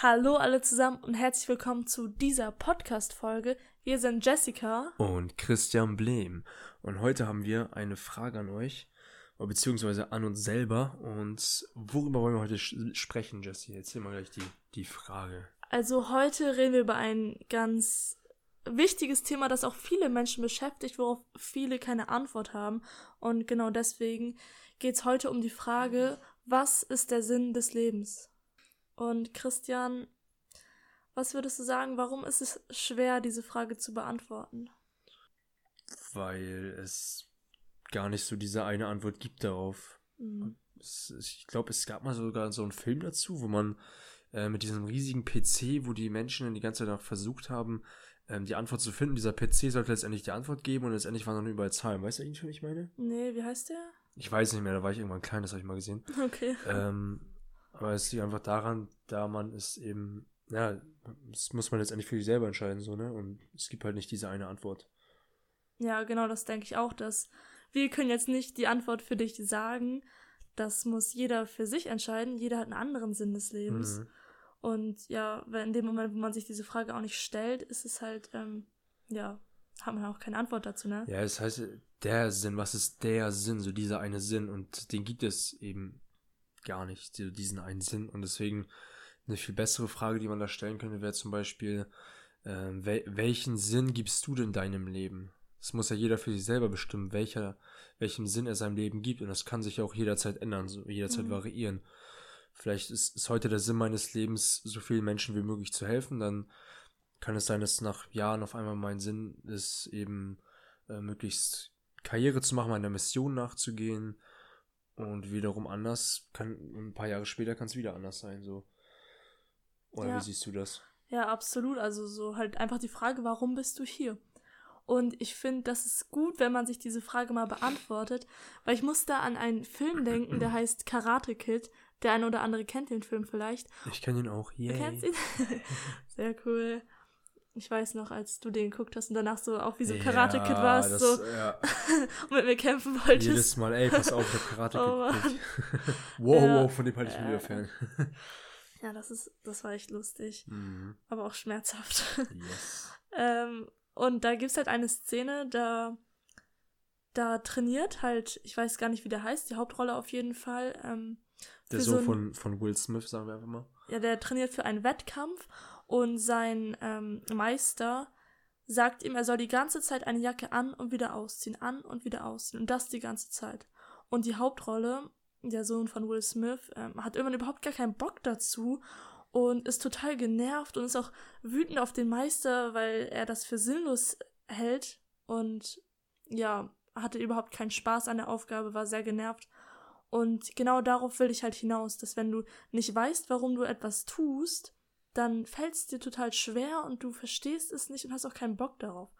Hallo alle zusammen und herzlich willkommen zu dieser Podcast-Folge. Wir sind Jessica und Christian Blehm. Und heute haben wir eine Frage an euch, beziehungsweise an uns selber. Und worüber wollen wir heute sprechen, Jessie? Erzähl mal gleich die, die Frage. Also heute reden wir über ein ganz wichtiges Thema, das auch viele Menschen beschäftigt, worauf viele keine Antwort haben. Und genau deswegen geht es heute um die Frage, was ist der Sinn des Lebens? Und Christian, was würdest du sagen, warum ist es schwer, diese Frage zu beantworten? Weil es gar nicht so diese eine Antwort gibt darauf. Mhm. Es, ich glaube, es gab mal sogar so einen Film dazu, wo man äh, mit diesem riesigen PC, wo die Menschen die ganze Zeit versucht haben, ähm, die Antwort zu finden. Dieser PC sollte letztendlich die Antwort geben und letztendlich waren noch überall Zahlen. Weißt du eigentlich, was ich meine? Nee, wie heißt der? Ich weiß nicht mehr, da war ich irgendwann klein, das habe ich mal gesehen. Okay. Ähm, aber es liegt einfach daran, da man es eben, ja, das muss man letztendlich für sich selber entscheiden, so, ne? Und es gibt halt nicht diese eine Antwort. Ja, genau, das denke ich auch, dass wir können jetzt nicht die Antwort für dich sagen. Das muss jeder für sich entscheiden. Jeder hat einen anderen Sinn des Lebens. Mhm. Und ja, in dem Moment, wo man sich diese Frage auch nicht stellt, ist es halt, ähm, ja, hat man auch keine Antwort dazu, ne? Ja, das heißt, der Sinn, was ist der Sinn, so dieser eine Sinn und den gibt es eben gar nicht, diesen einen Sinn und deswegen eine viel bessere Frage, die man da stellen könnte, wäre zum Beispiel, äh, wel welchen Sinn gibst du denn deinem Leben? Das muss ja jeder für sich selber bestimmen, welcher, welchen Sinn er seinem Leben gibt und das kann sich auch jederzeit ändern, so jederzeit mhm. variieren. Vielleicht ist, ist heute der Sinn meines Lebens, so vielen Menschen wie möglich zu helfen, dann kann es sein, dass nach Jahren auf einmal mein Sinn ist, eben äh, möglichst Karriere zu machen, meiner Mission nachzugehen. Und wiederum anders kann, ein paar Jahre später kann es wieder anders sein, so. Oder ja. wie siehst du das? Ja, absolut. Also so halt einfach die Frage, warum bist du hier? Und ich finde, das ist gut, wenn man sich diese Frage mal beantwortet, weil ich muss da an einen Film denken, der heißt Karate Kid. Der eine oder andere kennt den Film vielleicht. Ich kenne ihn auch, yay. Du kennst ihn? Sehr cool. Ich weiß noch, als du den geguckt hast und danach so auch wie so Karate Kid warst, das, so ja. und mit mir kämpfen wolltest. Jedes Mal, ey, pass auf, ich hab Karate Kid. Oh, wow, ja. wow, von dem hatte ich äh, wieder Fan. ja, das ist, das war echt lustig. Mhm. Aber auch schmerzhaft. Yes. ähm, und da gibt's halt eine Szene, da, da trainiert halt, ich weiß gar nicht, wie der heißt, die Hauptrolle auf jeden Fall. Ähm, der Sohn so von, von Will Smith, sagen wir einfach mal. Ja, der trainiert für einen Wettkampf und sein ähm, Meister sagt ihm, er soll die ganze Zeit eine Jacke an und wieder ausziehen, an und wieder ausziehen. Und das die ganze Zeit. Und die Hauptrolle, der Sohn von Will Smith, ähm, hat irgendwann überhaupt gar keinen Bock dazu und ist total genervt und ist auch wütend auf den Meister, weil er das für sinnlos hält und ja, hatte überhaupt keinen Spaß an der Aufgabe, war sehr genervt. Und genau darauf will ich halt hinaus, dass wenn du nicht weißt, warum du etwas tust, dann fällt es dir total schwer und du verstehst es nicht und hast auch keinen Bock darauf.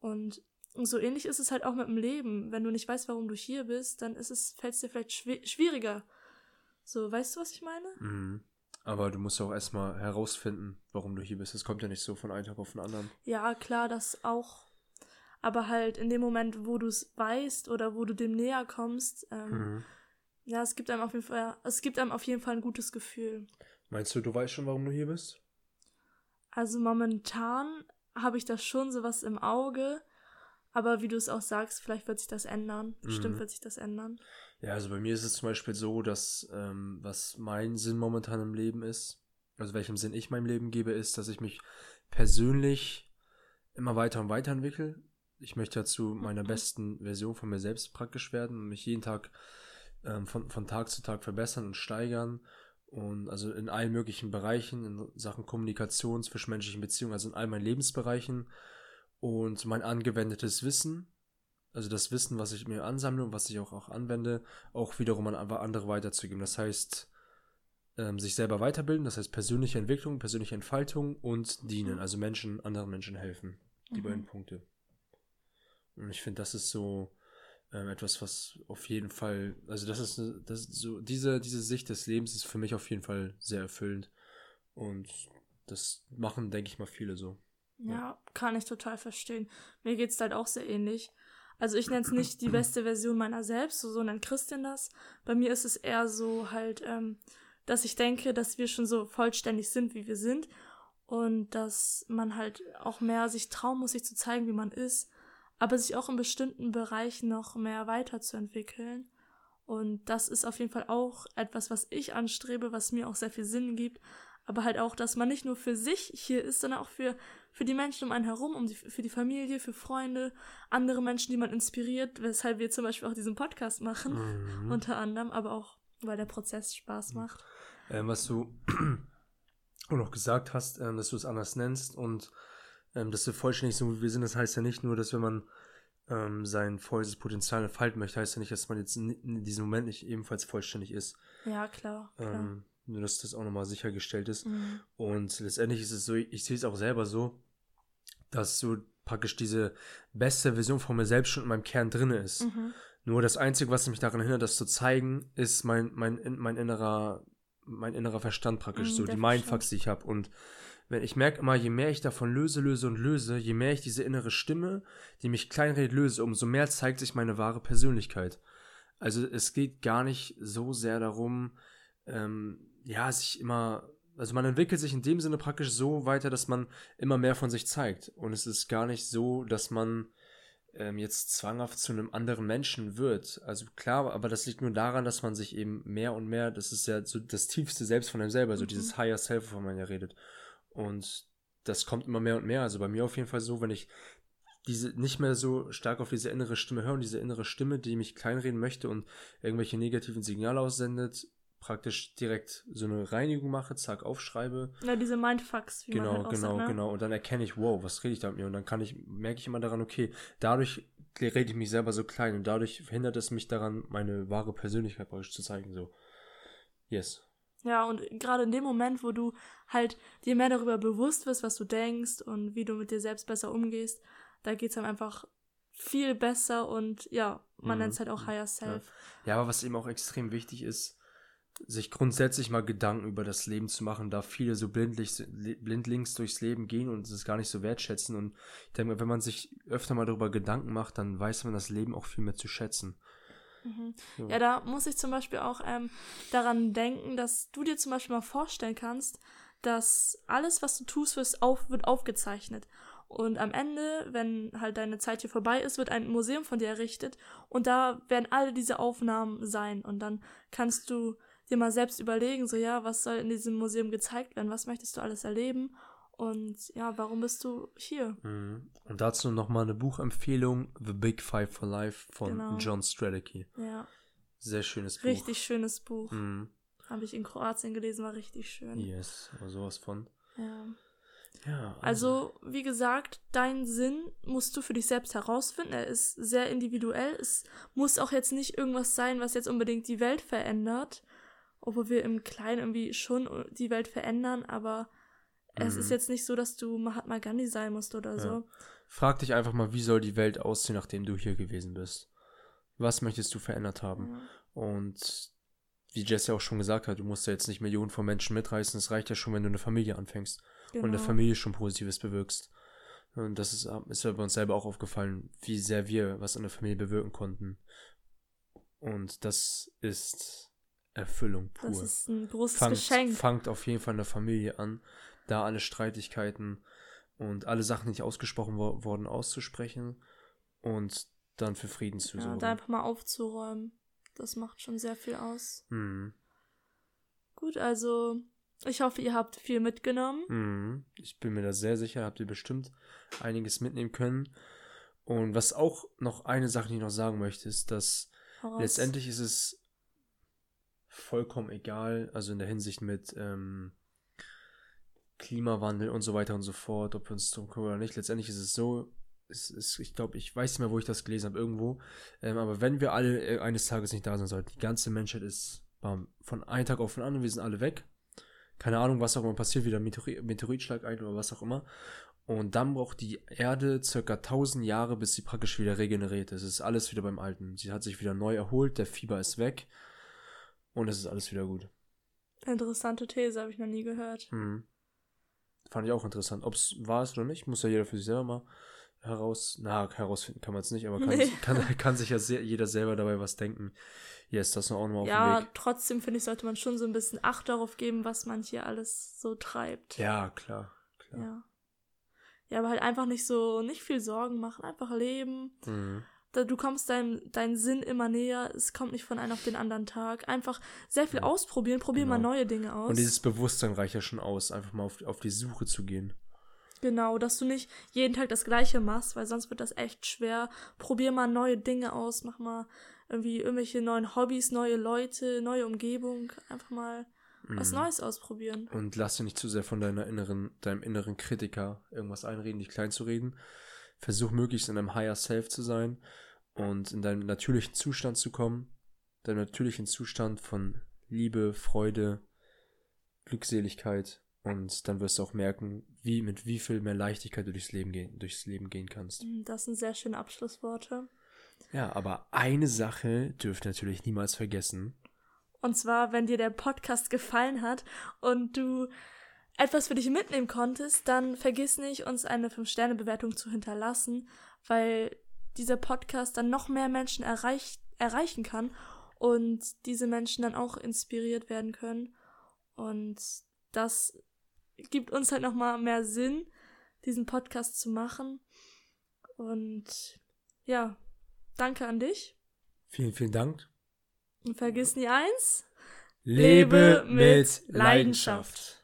Und so ähnlich ist es halt auch mit dem Leben. Wenn du nicht weißt, warum du hier bist, dann ist es, fällt es dir vielleicht schwieriger. So, weißt du, was ich meine? Mhm. Aber du musst auch erstmal herausfinden, warum du hier bist. Es kommt ja nicht so von einem Tag auf den anderen. Ja, klar, das auch. Aber halt in dem Moment, wo du es weißt oder wo du dem näher kommst, ähm, mhm. ja, es gibt einem auf jeden Fall, es gibt einem auf jeden Fall ein gutes Gefühl. Meinst du, du weißt schon, warum du hier bist? Also momentan habe ich da schon sowas im Auge, aber wie du es auch sagst, vielleicht wird sich das ändern. Bestimmt mhm. wird sich das ändern. Ja, also bei mir ist es zum Beispiel so, dass ähm, was mein Sinn momentan im Leben ist, also welchem Sinn ich meinem Leben gebe, ist, dass ich mich persönlich immer weiter und weiter entwickle. Ich möchte dazu meiner mhm. besten Version von mir selbst praktisch werden und mich jeden Tag ähm, von, von Tag zu Tag verbessern und steigern und also in allen möglichen Bereichen, in Sachen Kommunikation, zwischenmenschlichen Beziehungen, also in all meinen Lebensbereichen. Und mein angewendetes Wissen, also das Wissen, was ich mir ansammle und was ich auch, auch anwende, auch wiederum an andere weiterzugeben. Das heißt, ähm, sich selber weiterbilden, das heißt persönliche Entwicklung, persönliche Entfaltung und dienen, also Menschen, anderen Menschen helfen. Die mhm. beiden Punkte. Und ich finde, das ist so ähm, etwas, was auf jeden Fall, also das ist, das ist so, diese, diese Sicht des Lebens ist für mich auf jeden Fall sehr erfüllend. Und das machen, denke ich mal, viele so. Ja, ja. kann ich total verstehen. Mir geht's halt auch sehr ähnlich. Also ich nenne es nicht die beste Version meiner selbst, so, so nennt Christian das. Bei mir ist es eher so halt, ähm, dass ich denke, dass wir schon so vollständig sind, wie wir sind und dass man halt auch mehr sich trauen muss, sich zu zeigen, wie man ist, aber sich auch in bestimmten Bereichen noch mehr weiterzuentwickeln. Und das ist auf jeden Fall auch etwas, was ich anstrebe, was mir auch sehr viel Sinn gibt. Aber halt auch, dass man nicht nur für sich hier ist, sondern auch für, für die Menschen um einen herum, um die, für die Familie, für Freunde, andere Menschen, die man inspiriert, weshalb wir zum Beispiel auch diesen Podcast machen, mhm. unter anderem, aber auch, weil der Prozess Spaß macht. Ähm, was du noch gesagt hast, ähm, dass du es anders nennst und ähm, dass wir vollständig so wie wir sind, das heißt ja nicht nur, dass wenn man ähm, sein volles Potenzial entfalten möchte, heißt ja nicht, dass man jetzt in diesem Moment nicht ebenfalls vollständig ist. Ja, klar. klar. Ähm, nur, dass das auch nochmal sichergestellt ist. Mhm. Und letztendlich ist es so, ich sehe es auch selber so, dass so praktisch diese beste Version von mir selbst schon in meinem Kern drin ist. Mhm. Nur das Einzige, was mich daran hindert, das zu zeigen, ist mein, mein, mein innerer, mein innerer Verstand praktisch, mhm, so die Mindfucks, die ich habe. Und wenn ich merke immer, je mehr ich davon löse, löse und löse, je mehr ich diese innere Stimme, die mich kleinredet, löse, umso mehr zeigt sich meine wahre Persönlichkeit. Also es geht gar nicht so sehr darum, ähm, ja, sich immer, also man entwickelt sich in dem Sinne praktisch so weiter, dass man immer mehr von sich zeigt. Und es ist gar nicht so, dass man ähm, jetzt zwanghaft zu einem anderen Menschen wird. Also klar, aber das liegt nur daran, dass man sich eben mehr und mehr, das ist ja so das tiefste Selbst von einem selber, so mhm. dieses Higher Self, wovon man ja redet. Und das kommt immer mehr und mehr. Also bei mir auf jeden Fall so, wenn ich diese nicht mehr so stark auf diese innere Stimme höre und diese innere Stimme, die mich kleinreden möchte und irgendwelche negativen Signale aussendet, praktisch direkt so eine Reinigung mache, zack, aufschreibe. Ja, diese Mindfucks, wie genau, man halt genau, sagt, ne? genau. Und dann erkenne ich, wow, was rede ich da mit mir? Und dann kann ich, merke ich immer daran, okay, dadurch rede ich mich selber so klein und dadurch verhindert es mich daran, meine wahre Persönlichkeit praktisch zu zeigen. So, yes. Ja, und gerade in dem Moment, wo du halt dir mehr darüber bewusst wirst, was du denkst und wie du mit dir selbst besser umgehst, da geht es dann einfach viel besser und ja, man mhm. nennt es halt auch Higher Self. Ja. ja, aber was eben auch extrem wichtig ist, sich grundsätzlich mal Gedanken über das Leben zu machen, da viele so blindlings durchs Leben gehen und es gar nicht so wertschätzen. Und ich denke, wenn man sich öfter mal darüber Gedanken macht, dann weiß man das Leben auch viel mehr zu schätzen. Mhm. Ja. ja. da muss ich zum Beispiel auch ähm, daran denken, dass du dir zum Beispiel mal vorstellen kannst, dass alles, was du tust, wird, auf, wird aufgezeichnet. Und am Ende, wenn halt deine Zeit hier vorbei ist, wird ein Museum von dir errichtet und da werden alle diese Aufnahmen sein. Und dann kannst du dir mal selbst überlegen, so ja, was soll in diesem Museum gezeigt werden, was möchtest du alles erleben und ja, warum bist du hier? Mhm. Und dazu nochmal eine Buchempfehlung, The Big Five for Life von genau. John Strelicky. Ja. Sehr schönes Buch. Richtig schönes Buch. Mhm. Habe ich in Kroatien gelesen, war richtig schön. Yes, aber sowas von. Ja. Ja, also. also, wie gesagt, dein Sinn musst du für dich selbst herausfinden. Er ist sehr individuell. Es muss auch jetzt nicht irgendwas sein, was jetzt unbedingt die Welt verändert. Obwohl wir im Kleinen irgendwie schon die Welt verändern, aber es ist mhm. jetzt nicht so, dass du Mahatma Gandhi sein musst oder ja. so. Frag dich einfach mal, wie soll die Welt aussehen, nachdem du hier gewesen bist? Was möchtest du verändert haben? Ja. Und wie Jesse auch schon gesagt hat, du musst ja jetzt nicht Millionen von Menschen mitreißen. Es reicht ja schon, wenn du eine Familie anfängst genau. und eine Familie schon Positives bewirkst. Und das ist, ist ja bei uns selber auch aufgefallen, wie sehr wir was in der Familie bewirken konnten. Und das ist Erfüllung pur. Das ist ein großes fangt, Geschenk. Fangt auf jeden Fall in der Familie an da alle Streitigkeiten und alle Sachen, die nicht ausgesprochen wo wurden, auszusprechen und dann für Frieden zu sorgen. Ja, da einfach mal aufzuräumen. Das macht schon sehr viel aus. Mhm. Gut, also ich hoffe, ihr habt viel mitgenommen. Mhm. Ich bin mir da sehr sicher, habt ihr bestimmt einiges mitnehmen können. Und was auch noch eine Sache, die ich noch sagen möchte, ist, dass Voraus. letztendlich ist es vollkommen egal, also in der Hinsicht mit ähm, Klimawandel und so weiter und so fort, ob wir uns drum kümmern oder nicht. Letztendlich ist es so, es ist, ich glaube, ich weiß nicht mehr, wo ich das gelesen habe, irgendwo. Ähm, aber wenn wir alle äh, eines Tages nicht da sein sollten, die ganze Menschheit ist bam, von einem Tag auf den anderen, wir sind alle weg. Keine Ahnung, was auch immer passiert, wieder Meteorit, Meteoritschlag ein oder was auch immer. Und dann braucht die Erde circa 1000 Jahre, bis sie praktisch wieder regeneriert ist. Es ist alles wieder beim Alten. Sie hat sich wieder neu erholt, der Fieber ist weg und es ist alles wieder gut. Interessante These, habe ich noch nie gehört. Mhm. Fand ich auch interessant. Ob es war es oder nicht, muss ja jeder für sich selber mal heraus, na, herausfinden kann man es nicht, aber kann, Nee. kann, kann sich ja sehr, jeder selber dabei was denken. Yes, das noch auch nochmal auf ja, dem Weg. trotzdem finde ich, sollte man schon so ein bisschen Acht darauf geben, was man hier alles so treibt. Ja, klar, klar. Ja. Ja, aber halt einfach nicht so, nicht viel Sorgen machen, einfach leben. Mhm. Du kommst deinem, deinem Sinn immer näher, es kommt nicht von einem auf den anderen Tag. Einfach sehr viel ausprobieren, probier mal Genau. neue Dinge aus. Und dieses Bewusstsein reicht ja schon aus, einfach mal auf, auf die Suche zu gehen. Genau, dass du nicht jeden Tag das Gleiche machst, weil sonst wird das echt schwer. Probier mal neue Dinge aus, mach mal irgendwie irgendwelche neuen Hobbys, neue Leute, neue Umgebung. Einfach mal was Mhm. Neues ausprobieren. Und lass dir nicht zu sehr von deiner inneren, deinem inneren Kritiker irgendwas einreden, dich klein zu reden. Versuch möglichst in deinem Higher Self zu sein und in deinem natürlichen Zustand zu kommen. Deinem natürlichen Zustand von Liebe, Freude, Glückseligkeit. Und dann wirst du auch merken, wie, mit wie viel mehr Leichtigkeit du durchs Leben gehen, durchs Leben gehen kannst. Das sind sehr schöne Abschlussworte. Ja, aber eine Sache dürft natürlich niemals vergessen. Und zwar, wenn dir der Podcast gefallen hat und du etwas für dich mitnehmen konntest, dann vergiss nicht, uns eine 5-Sterne-Bewertung zu hinterlassen, weil dieser Podcast dann noch mehr Menschen erreich erreichen kann und diese Menschen dann auch inspiriert werden können. Und das gibt uns halt nochmal mehr Sinn, diesen Podcast zu machen. Und ja, danke an dich. Vielen, vielen Dank. Und vergiss nie eins. Lebe mit Leidenschaft.